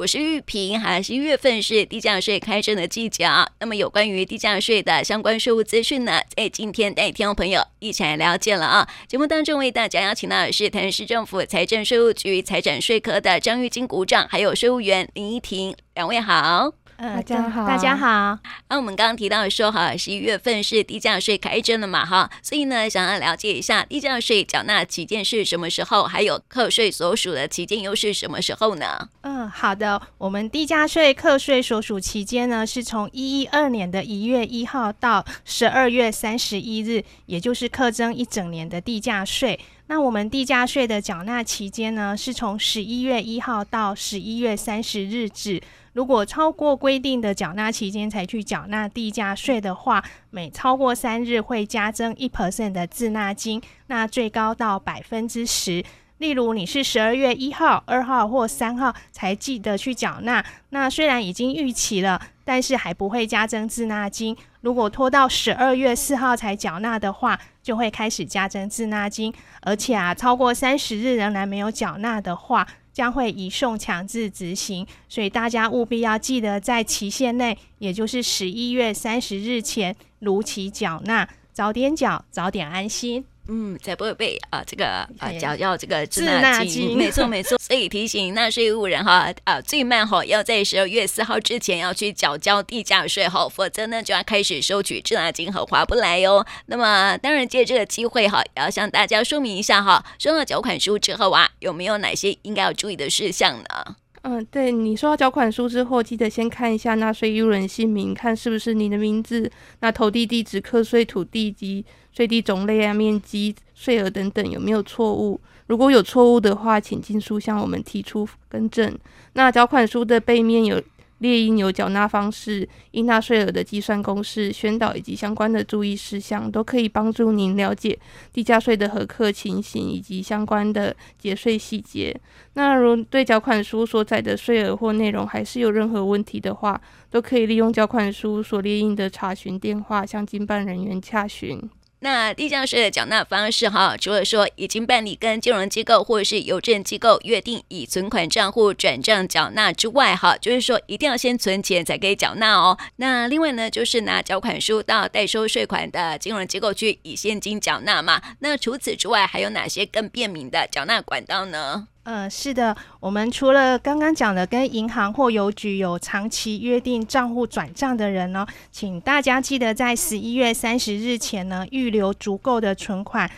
我是玉萍，哈，十一月份是低价税开征的季节啊。那么有关于低价税的相关税务资讯呢，在今天带听众朋友一起来了解了啊。节目当中为大家邀请到的是台南市政府财政税务局财产税科的张玉金股长，还有税务员林依婷，两位好。呃，大家好，大家好。那我们刚刚提到说哈，十一月份是低价税开征了嘛哈，所以呢，想要了解一下低价税缴纳期间是什么时候，还有课税所属的期间又是什么时候呢？嗯，好的，我们低价税课税所属期间呢，是从一一二年的一月一号到十二月三十一日，也就是课征一整年的地价税。那我们地价税的缴纳期间呢，是从十一月一号到十一月三十日止。如果超过规定的缴纳期间才去缴纳地价税的话，每超过三日会加征一 percent 的滞纳金，那最高到百分之十。例如你是十二月一号、二号或三号才记得去缴纳，那虽然已经逾期了，但是还不会加征滞纳金。如果拖到十二月四号才缴纳的话，就会开始加征滞纳金。而且啊，超过三十日仍然没有缴纳的话，将会移送强制执行，所以大家务必要记得在期限内，也就是十一月三十日前如期缴纳，早点缴，早点安心。嗯，才不会被啊这个啊缴交这个滞纳金，没错没错。所以提醒纳税义务人哈啊，最慢哈要在十二月四号之前要去缴交地价税哈，否则呢就要开始收取滞纳金和划不来哟。那么当然借这个机会哈，也要向大家说明一下哈，收到缴款书之后啊，有没有哪些应该要注意的事项呢？嗯，对，你收到缴款书之后，记得先看一下纳税义务人姓名，看是不是你的名字，那投递地址、课税土地及税地种类啊、面积、税额等等有没有错误？如果有错误的话，请尽速向我们提出更正。那缴款书的背面有。列印有缴纳方式、应纳税额的计算公式、宣导以及相关的注意事项，都可以帮助您了解地价税的核课情形以及相关的节税细节。那如对缴款书所载的税额或内容还是有任何问题的话，都可以利用缴款书所列印的查询电话向经办人员洽询。那地价税的缴纳方式哈，除了说已经办理跟金融机构或者是邮政机构约定以存款账户转账缴纳之外哈，就是说一定要先存钱才可以缴纳哦。那另外呢，就是拿缴款书到代收税款的金融机构去以现金缴纳嘛。那除此之外，还有哪些更便民的缴纳管道呢？呃，是的，我们除了刚刚讲的跟银行或邮局有长期约定账户转账的人呢，请大家记得在十一月三十日前呢预留足够的存款，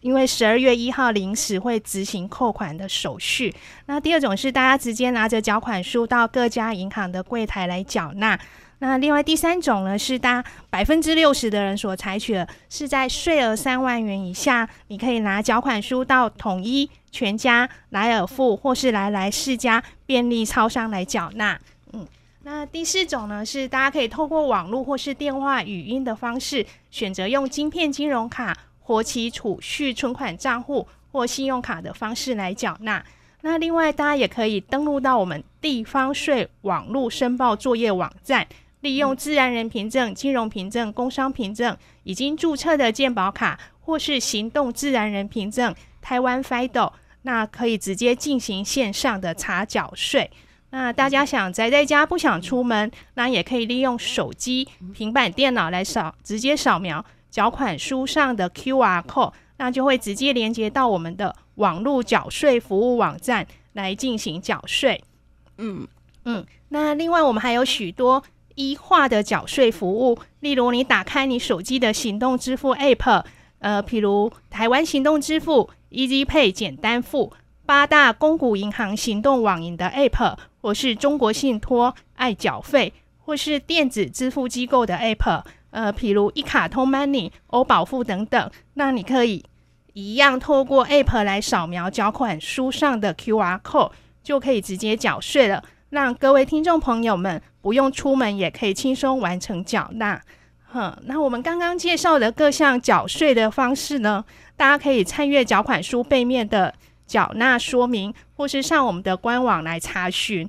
因为十二月一号临时会执行扣款的手续。那第二种是大家直接拿着缴款书到各家银行的柜台来缴纳。那另外第三种呢，是大百分之六十的人所采取的，是在税额三万元以下，你可以拿缴款书到统一、全家、莱尔富或是来来世家便利超商来缴纳。嗯，那第四种呢，是大家可以透过网络或是电话语音的方式，选择用晶片金融卡、活期储蓄存款账户或信用卡的方式来缴纳。那另外，大家也可以登录到我们地方税网络申报作业网站。利用自然人凭证、金融凭证、工商凭证、已经注册的健保卡，或是行动自然人凭证台湾 FIDO，那可以直接进行线上的查缴税。那大家想宅在家不想出门，那也可以利用手机、平板电脑来扫，直接扫描缴款书上的 QR code，那就会直接连接到我们的网络缴税服务网站来进行缴税。嗯嗯，那另外我们还有许多。一化的缴税服务，例如你打开你手机的行动支付 App，呃，譬如台湾行动支付、Easy Pay 简单付、八大公股银行行动网银的 App，或是中国信托爱缴费，或是电子支付机构的 App，呃，譬如一卡通 Money、欧宝富等等，那你可以一样透过 App 来扫描缴款书上的 QR code，就可以直接缴税了。让各位听众朋友们不用出门也可以轻松完成缴纳。哼，那我们刚刚介绍的各项缴税的方式呢，大家可以参阅缴款书背面的缴纳说明，或是上我们的官网来查询。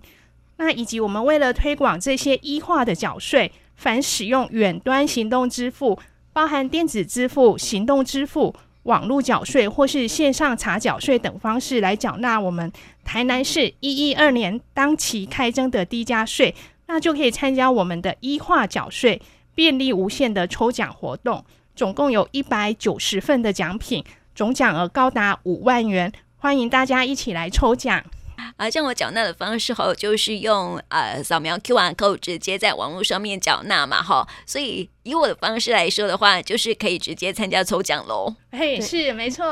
那以及我们为了推广这些一化的缴税，凡使用远端行动支付，包含电子支付、行动支付网络缴税或是线上查缴税等方式来缴纳我们台南市一一二年当期开征的低价税，那就可以参加我们的一化缴税便利无限的抽奖活动，总共有一百九十份的奖品，总奖额高达五万元，欢迎大家一起来抽奖。啊，像我缴纳的方式吼，就是用呃扫描 QR code 直接在网络上面缴纳嘛，吼，所以。以我的方式来说的话，就是可以直接参加抽奖喽。嘿，是没错。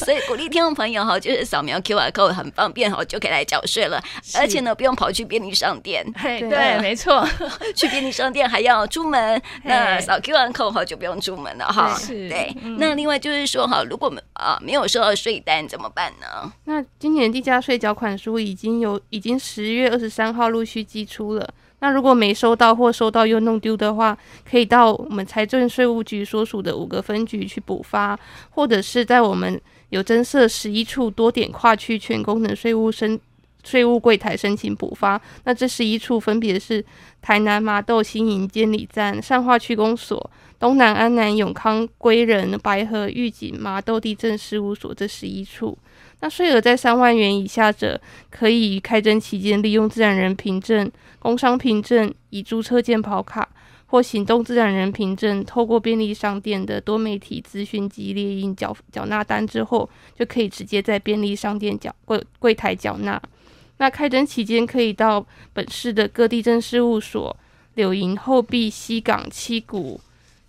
所以鼓励听众朋友哈，就是扫描 QR code 很方便哈，就可以来缴税了。而且呢，不用跑去便利商店。嘿，对，没错。去便利商店还要出门，那扫 QR code 哈就不用出门了哈。是。对。那另外就是说哈，如果啊没有收到税单怎么办呢？那今年地价税缴款书已经有，已经十月二十三号陆续寄出了。那如果没收到或收到又弄丢的话，可以到我们财政税务局所属的五个分局去补发，或者是在我们有增设十一处多点跨区全功能税务申税务柜台申请补发。那这十一处分别是台南麻豆新营监理站、善化区公所、东南安南永康归仁、白河玉井麻豆地政事务所这十一处。那税额在三万元以下者，可以开征期间利用自然人凭证。工商凭证、已注册健跑卡或行动自然人凭证，透过便利商店的多媒体资讯机列印缴缴纳单之后，就可以直接在便利商店缴柜柜台缴纳。那开征期间可以到本市的各地政事务所、柳营、后壁、西港、七股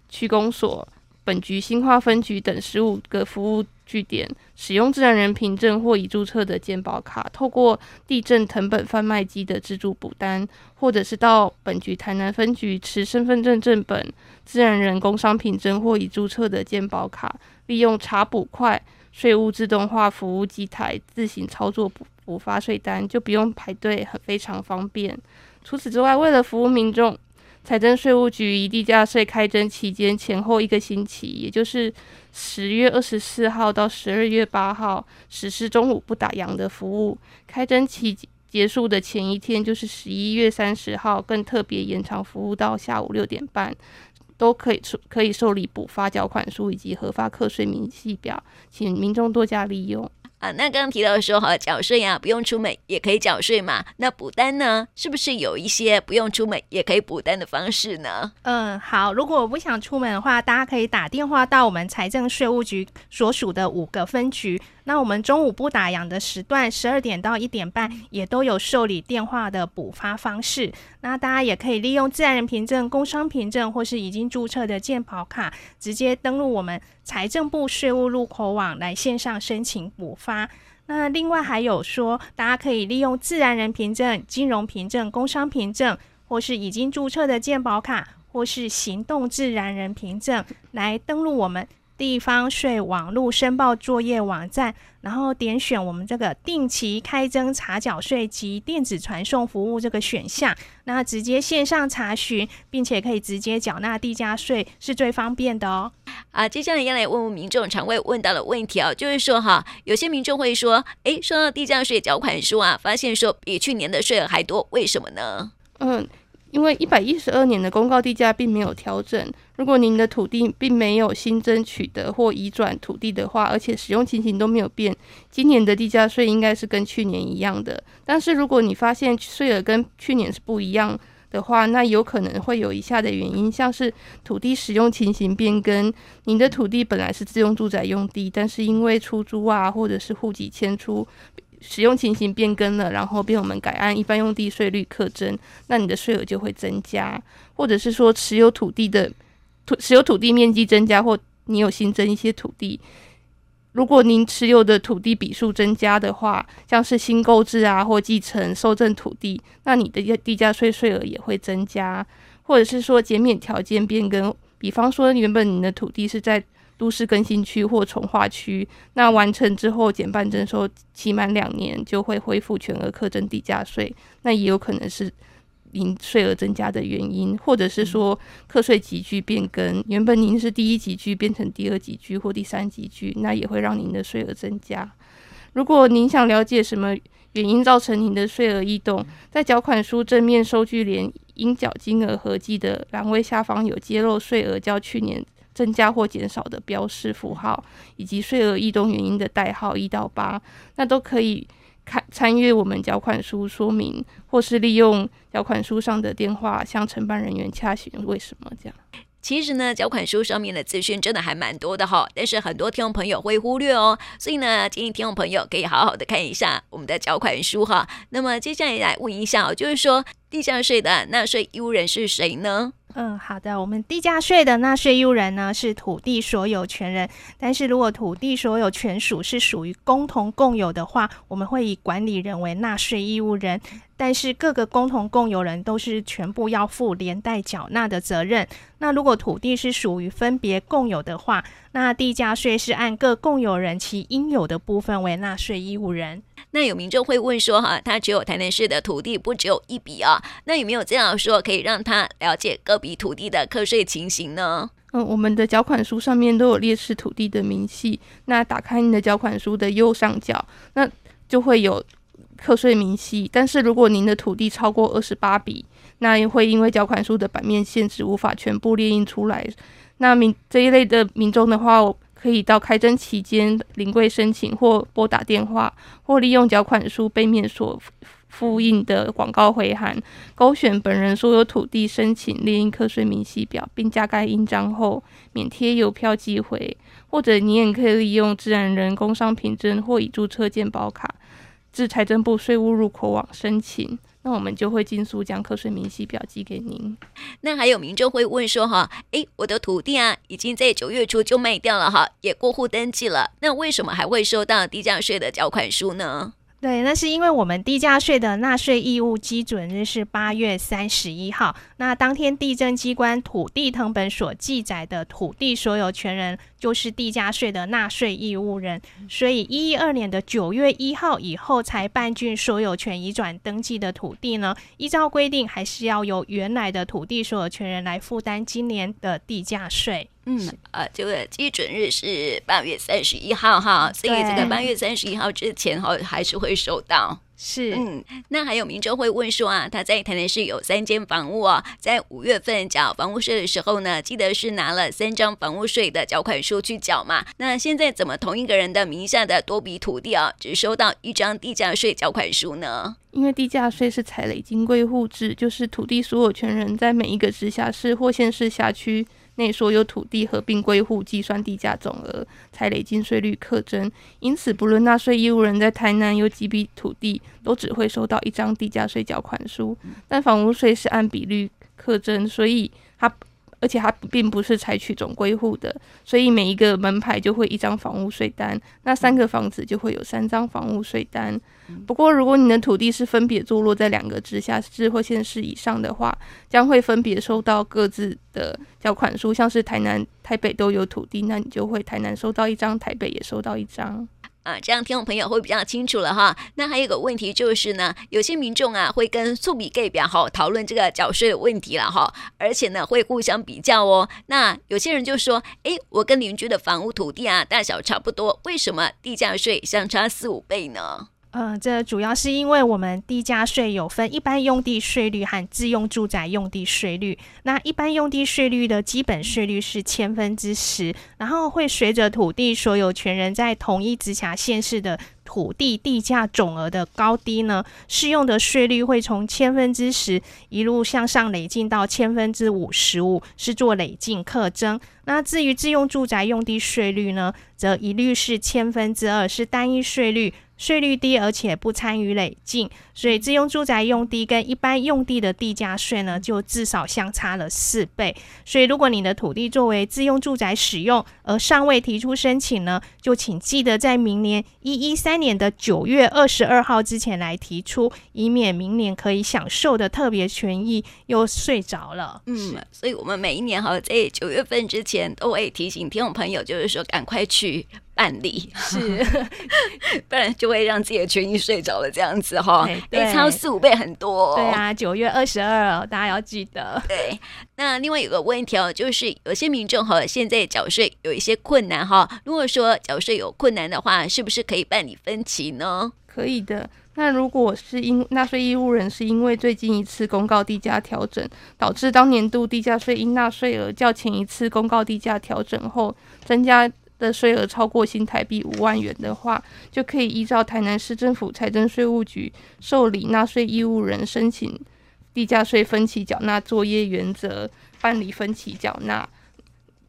区公所、本局新化分局等十五个服务据点，使用自然人凭证或已注册的健保卡，透过地震藤本贩卖机的自助补单，或者是到本局台南分局持身份证正本、自然人工商凭证或已注册的健保卡，利用查补快税务自动化服务机台自行操作补。补发税单，就不用排队，很非常方便。除此之外，为了服务民众。财政税务局以地价税开征期间前后一个星期，也就是十月二十四号到十二月八号，实施中午不打烊的服务。开征期结束的前一天，就是十一月三十号，更特别延长服务到下午六点半，都可以可以受理补发缴款书以及核发课税明细表，请民众多加利用。啊，那刚刚提到说哈，缴税呀不用出门也可以缴税嘛。那补单呢，是不是有一些不用出门也可以补单的方式呢？嗯，好，如果我不想出门的话，大家可以打电话到我们财政税务局所属的五个分局。那我们中午不打烊的时段，十二点到一点半也都有受理电话的补发方式。那大家也可以利用自然人凭证、工商凭证或是已经注册的健保卡，直接登录我们财政部税务入口网来线上申请补发。那另外还有说，大家可以利用自然人凭证、金融凭证、工商凭证，或是已经注册的健保卡，或是行动自然人凭证来登录我们。地方税网络申报作业网站，然后点选我们这个定期开征查缴税及电子传送服务这个选项，那直接线上查询，并且可以直接缴纳地价税，是最方便的哦。啊，接下来要来问问民众常会问到的问题哦，就是说哈，有些民众会说，哎，收到地价税缴款书啊，发现说比去年的税额还多，为什么呢？嗯。因为一百一十二年的公告地价并没有调整，如果您的土地并没有新增取得或移转土地的话，而且使用情形都没有变，今年的地价税应该是跟去年一样的。但是如果你发现税额跟去年是不一样的话，那有可能会有以下的原因，像是土地使用情形变更，您的土地本来是自用住宅用地，但是因为出租啊，或者是户籍迁出。使用情形变更了，然后被我们改按一般用地税率课征，那你的税额就会增加，或者是说持有土地的持有土地面积增加，或你有新增一些土地，如果您持有的土地笔数增加的话，像是新购置啊或继承受赠土地，那你的地价税税额也会增加，或者是说减免条件变更，比方说原本你的土地是在都市更新区或重划区，那完成之后减半征收期满两年就会恢复全额课征地价税，那也有可能是您税额增加的原因，或者是说课税级距变更，原本您是第一级距变成第二级距或第三级距，那也会让您的税额增加。如果您想了解什么原因造成您的税额异动，在缴款书正面收据连应缴金额合计的栏位下方有揭露税额较去年。增加或减少的标示符号，以及税额异动原因的代号一到八，那都可以看参阅我们缴款书说明，或是利用缴款书上的电话向承办人员洽询为什么这样。其实呢，缴款书上面的资讯真的还蛮多的哈，但是很多听众朋友会忽略哦，所以呢，建议听众朋友可以好好的看一下我们的缴款书哈。那么接下来来问一下哦，就是说地价税的纳税义务人是谁呢？嗯，好的，我们地价税的纳税义务人呢是土地所有权人，但是如果土地所有权属是属于共同共有的话，我们会以管理人为纳税义务人。但是各个共同共有人都是全部要负连带缴纳的责任。那如果土地是属于分别共有的话，那地价税是按各共有人其应有的部分为纳税义务人。那有民众会问说，哈，他只有台南市的土地，不只有一笔啊？那有没有这样说可以让他了解各笔土地的课税情形呢？嗯，我们的缴款书上面都有列示土地的明细。那打开你的缴款书的右上角，那就会有。课税明细，但是如果您的土地超过二十八笔，那也会因为缴款书的版面限制，无法全部列印出来。那民这一类的民众的话，可以到开征期间临柜申请，或拨打电话，或利用缴款书背面所附印的广告回函，勾选本人所有土地申请列印课税明细表，并加盖印章后，免贴邮票寄回。或者你也可以利用自然人工商凭证或已注册健保卡。至财政部税务入口网申请，那我们就会尽速将课税明细表寄给您。那还有民众会问说哈，诶，我的土地啊，已经在九月初就卖掉了哈，也过户登记了，那为什么还会收到低价税的缴款书呢？对，那是因为我们地价税的纳税义务基准日是八月三十一号，那当天地政机关土地謄本所记载的土地所有权人就是地价税的纳税义务人，所以一一二年的九月一号以后才办竣所有权移转登记的土地呢，依照规定还是要由原来的土地所有权人来负担今年的地价税。嗯，啊，这个基准日是八月三十一号哈，所以这个八月三十一号之前哈还是会收到。是，嗯，那还有民众会问说啊，他在台南市有三间房屋啊，在五月份缴房屋税的时候呢，记得是拿了三张房屋税的缴款书去缴嘛？那现在怎么同一个人的名下的多笔土地啊，只收到一张地价税缴款书呢？因为地价税是采累进归户制，就是土地所有权人在每一个直辖市或县市辖区。内所有土地合并归户，计算地价总额，才累进税率课征。因此，不论纳税义务人在台南有几笔土地，都只会收到一张地价税缴款书。但房屋税是按比率课征，所以他。而且它并不是采取总归户的，所以每一个门牌就会一张房屋税单，那三个房子就会有三张房屋税单。不过，如果你的土地是分别坐落在两个直辖市或县市以上的话，将会分别收到各自的缴款书，像是台南、台北都有土地，那你就会台南收到一张，台北也收到一张。啊，这样听众朋友会比较清楚了哈。那还有个问题就是呢，有些民众啊会跟素比隔壁哈讨论这个缴税的问题了哈，而且呢会互相比较哦。那有些人就说，诶，我跟邻居的房屋土地啊大小差不多，为什么地价税相差四五倍呢？呃，这主要是因为我们地价税有分一般用地税率和自用住宅用地税率。那一般用地税率的基本税率是千分之十，然后会随着土地所有权人在同一直辖县市的土地地价总额的高低呢，适用的税率会从千分之十一路向上累进到千分之五十五，是做累进课征。那至于自用住宅用地税率呢，则一律是千分之二，是单一税率。税率低，而且不参与累进，所以自用住宅用地跟一般用地的地价税呢，就至少相差了四倍。所以，如果你的土地作为自用住宅使用，而尚未提出申请呢，就请记得在明年一一三年的九月二十二号之前来提出，以免明年可以享受的特别权益又睡着了。嗯，所以我们每一年哈，在九月份之前都会提醒听众朋友，就是说赶快去。办理是，不然就会让自己的权益睡着了，这样子哈，哎，超四五倍很多。对啊，九月二十二，大家要记得。对，那另外有个问题哦，就是有些民众哈，现在缴税有一些困难哈。如果说缴税有困难的话，是不是可以办理分期呢？可以的。那如果是因纳税义务人是因为最近一次公告地价调整，导致当年度地价税应纳税额较前一次公告地价调整后增加的税额超过新台币五万元的话，就可以依照台南市政府财政税务局受理纳税义务人申请地价税分期缴纳作业原则办理分期缴纳，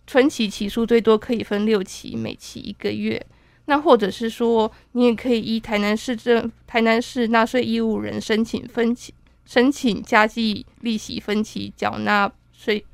分期期数最多可以分六期，每期一个月。那或者是说，你也可以依台南市政台南市纳税义务人申请分期申请加计利息分期缴纳税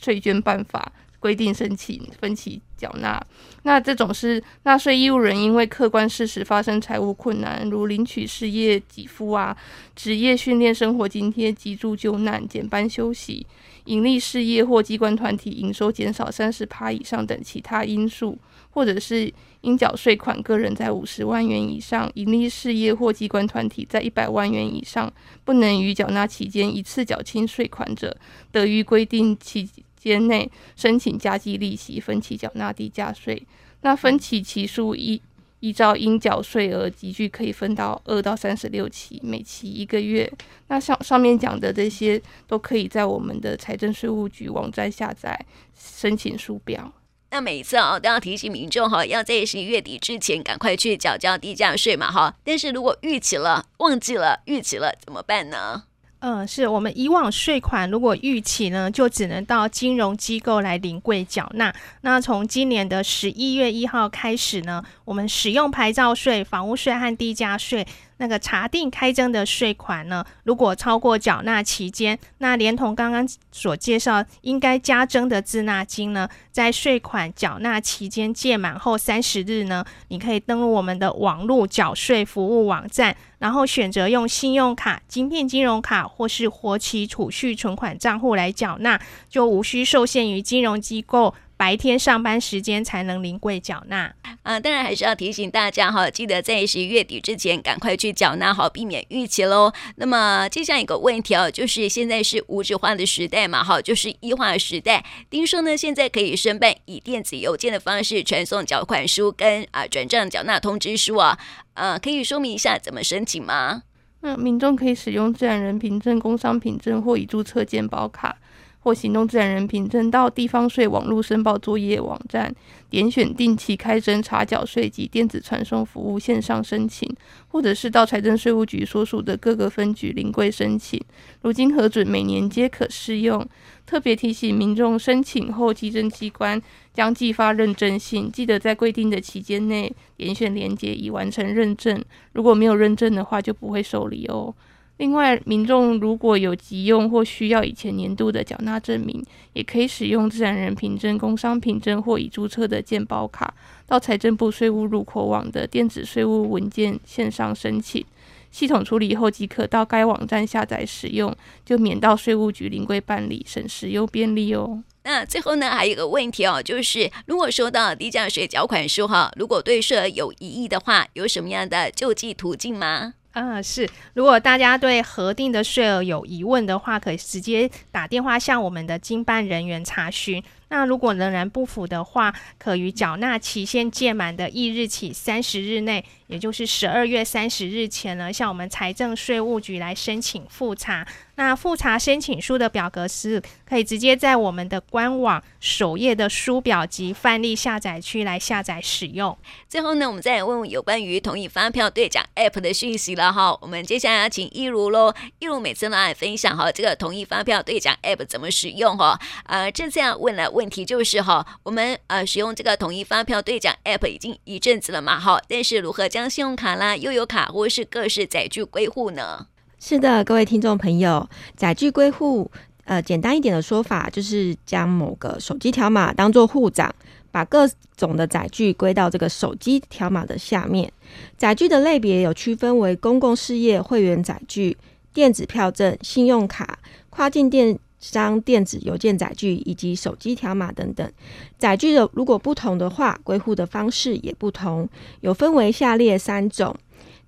税捐办法规定申请分期缴纳。那这种是纳税义务人因为客观事实发生财务困难，如领取失业给付啊、职业训练生活津贴、急住救难、减班休息、盈利事业或机关团体营收减少三十趴以上等其他因素。或者是应缴税款，个人在五十万元以上，盈利事业或机关团体在一百万元以上，不能于缴纳期间一次缴清税款者，得于规定期间内申请加计利息分期缴纳地价税。那分期期数依依照应缴税额级距，可以分到二到三十六期，每期一个月。那上上面讲的这些，都可以在我们的财政税务局网站下载申请书表。那每一次哦，都要提醒民众哈，要在十一月底之前赶快去缴交地价税嘛哈。但是如果逾期了、忘记了、逾期了怎么办呢？嗯，是我们以往税款如果逾期呢，就只能到金融机构来临柜缴纳。那从今年的十一月一号开始呢，我们使用牌照税、房屋税和地价税。那个查定开征的税款呢，如果超过缴纳期间，那连同刚刚所介绍应该加征的滞纳金呢，在税款缴纳期间届满后三十日呢，你可以登录我们的网络缴税服务网站，然后选择用信用卡、金片金融卡或是活期储蓄存款账户来缴纳，就无需受限于金融机构。白天上班时间才能临柜缴纳啊！当然还是要提醒大家哈，记得在十一月底之前赶快去缴纳，好避免逾期喽。那么接下来一个问题哦，就是现在是无纸化的时代嘛，哈，就是一化的时代。听说呢，现在可以申办以电子邮件的方式传送缴款书跟啊转账缴纳通知书啊，呃，可以说明一下怎么申请吗？那民众可以使用自然人凭证、工商凭证或已注册健保卡。或行动自然人凭证到地方税网络申报作业网站，点选定期开征查缴税及电子传送服务线上申请，或者是到财政税务局所属的各个分局临柜申请。如经核准，每年皆可适用。特别提醒民众，申请后稽征机关将寄发认证信，记得在规定的期间内点选连接已完成认证。如果没有认证的话，就不会受理哦。另外，民众如果有急用或需要以前年度的缴纳证明，也可以使用自然人凭证、工商凭证或已注册的健保卡，到财政部税务入口网的电子税务文件线上申请，系统处理后即可到该网站下载使用，就免到税务局临柜办理，省时又便利哦。那最后呢，还有一个问题哦，就是如果收到低价税缴款书哈，如果对税额有疑义的话，有什么样的救济途径吗？嗯，是。如果大家对核定的税额有疑问的话，可以直接打电话向我们的经办人员查询。那如果仍然不符的话，可于缴纳期限届满的翌日起三十日内，也就是十二月三十日前呢，向我们财政税务局来申请复查。那复查申请书的表格是可以直接在我们的官网首页的书表及范例下载区来下载使用。最后呢，我们再来问问有关于统一发票兑奖 App 的讯息了哈。我们接下来要请一如喽，一如每次呢来分享哈这个统一发票兑奖 App 怎么使用哈。呃，这次要问了问。问题就是哈，我们呃使用这个统一发票兑奖 App 已经一阵子了嘛，哈，但是如何将信用卡啦、悠游卡或是各式载具归户呢？是的，各位听众朋友，载具归户，呃，简单一点的说法就是将某个手机条码当做户长，把各种的载具归到这个手机条码的下面。载具的类别有区分为公共事业会员载具、电子票证、信用卡、跨境电。商电子邮件载具以及手机条码等等载具的，如果不同的话，归户的方式也不同，有分为下列三种。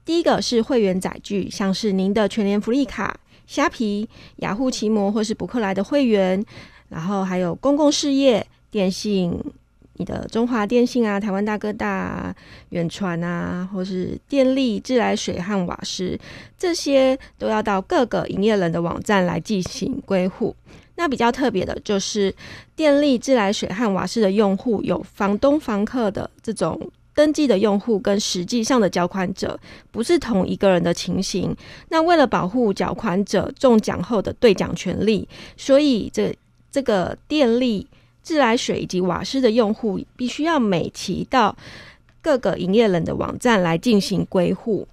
第一个是会员载具，像是您的全联福利卡、虾皮、雅虎奇摩或是博客来的会员，然后还有公共事业、电信你的中华电信啊、台湾大哥大、啊、远传啊，或是电力、自来水和瓦斯，这些都要到各个营业人的网站来进行归户。那比较特别的就是电力、自来水和瓦斯的用户有房东、房客的这种登记的用户，跟实际上的缴款者不是同一个人的情形。那为了保护缴款者中奖后的兑奖权利，所以这这个电力。自来水以及瓦斯的用户必须要每期到各个营业人的网站来进行归户。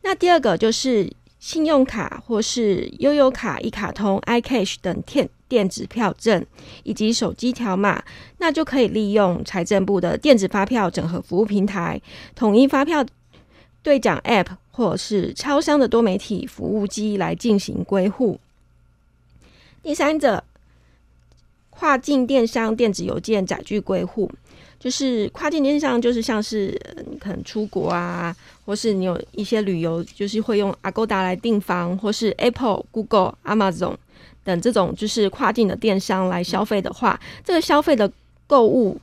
那第二个就是信用卡或是悠游卡、一卡通、iCash 等电电子票证以及手机条码，那就可以利用财政部的电子发票整合服务平台、统一发票兑奖 App 或是超商的多媒体服务机来进行归户。第三者。跨境电商电子邮件载具归户，就是跨境电商，就是像是你可能出国啊，或是你有一些旅游，就是会用 Agoda 来订房，或是 Apple、Google、Amazon 等这种就是跨境的电商来消费的话，这个消费的购物，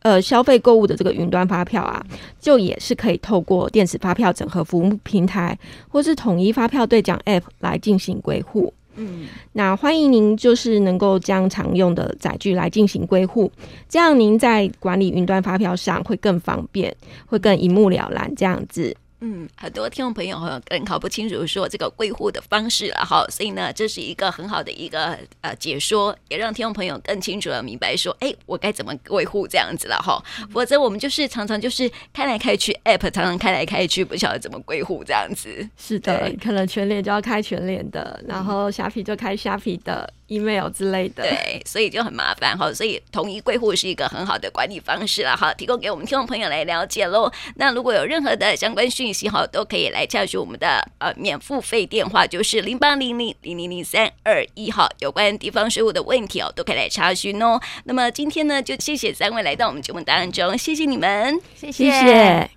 呃，消费购物的这个云端发票啊，就也是可以透过电子发票整合服务平台，或是统一发票兑奖 App 来进行归户。嗯，那欢迎您就是能够将常用的载具来进行归户，这样您在管理云端发票上会更方便，会更一目了然这样子。嗯，很多听众朋友可能搞不清楚说这个归户的方式了哈，所以呢，这是一个很好的一个呃解说，也让听众朋友更清楚的明白说，哎，我该怎么维护这样子了哈。否则我们就是常常就是开来开去，app 常常开来开去，不晓得怎么归户这样子。是的，可能全脸就要开全脸的，然后虾皮就开虾皮的。Email 之类的，对，所以就很麻烦哈，所以统一归户是一个很好的管理方式了哈，提供给我们听众朋友来了解喽。那如果有任何的相关讯息哈，都可以来洽询我们的呃免付费电话，就是零八零零零零零三二一号，有关地方税务的问题哦，都可以来查询哦。那么今天呢，就谢谢三位来到我们节目当中，谢谢你们，谢谢。谢谢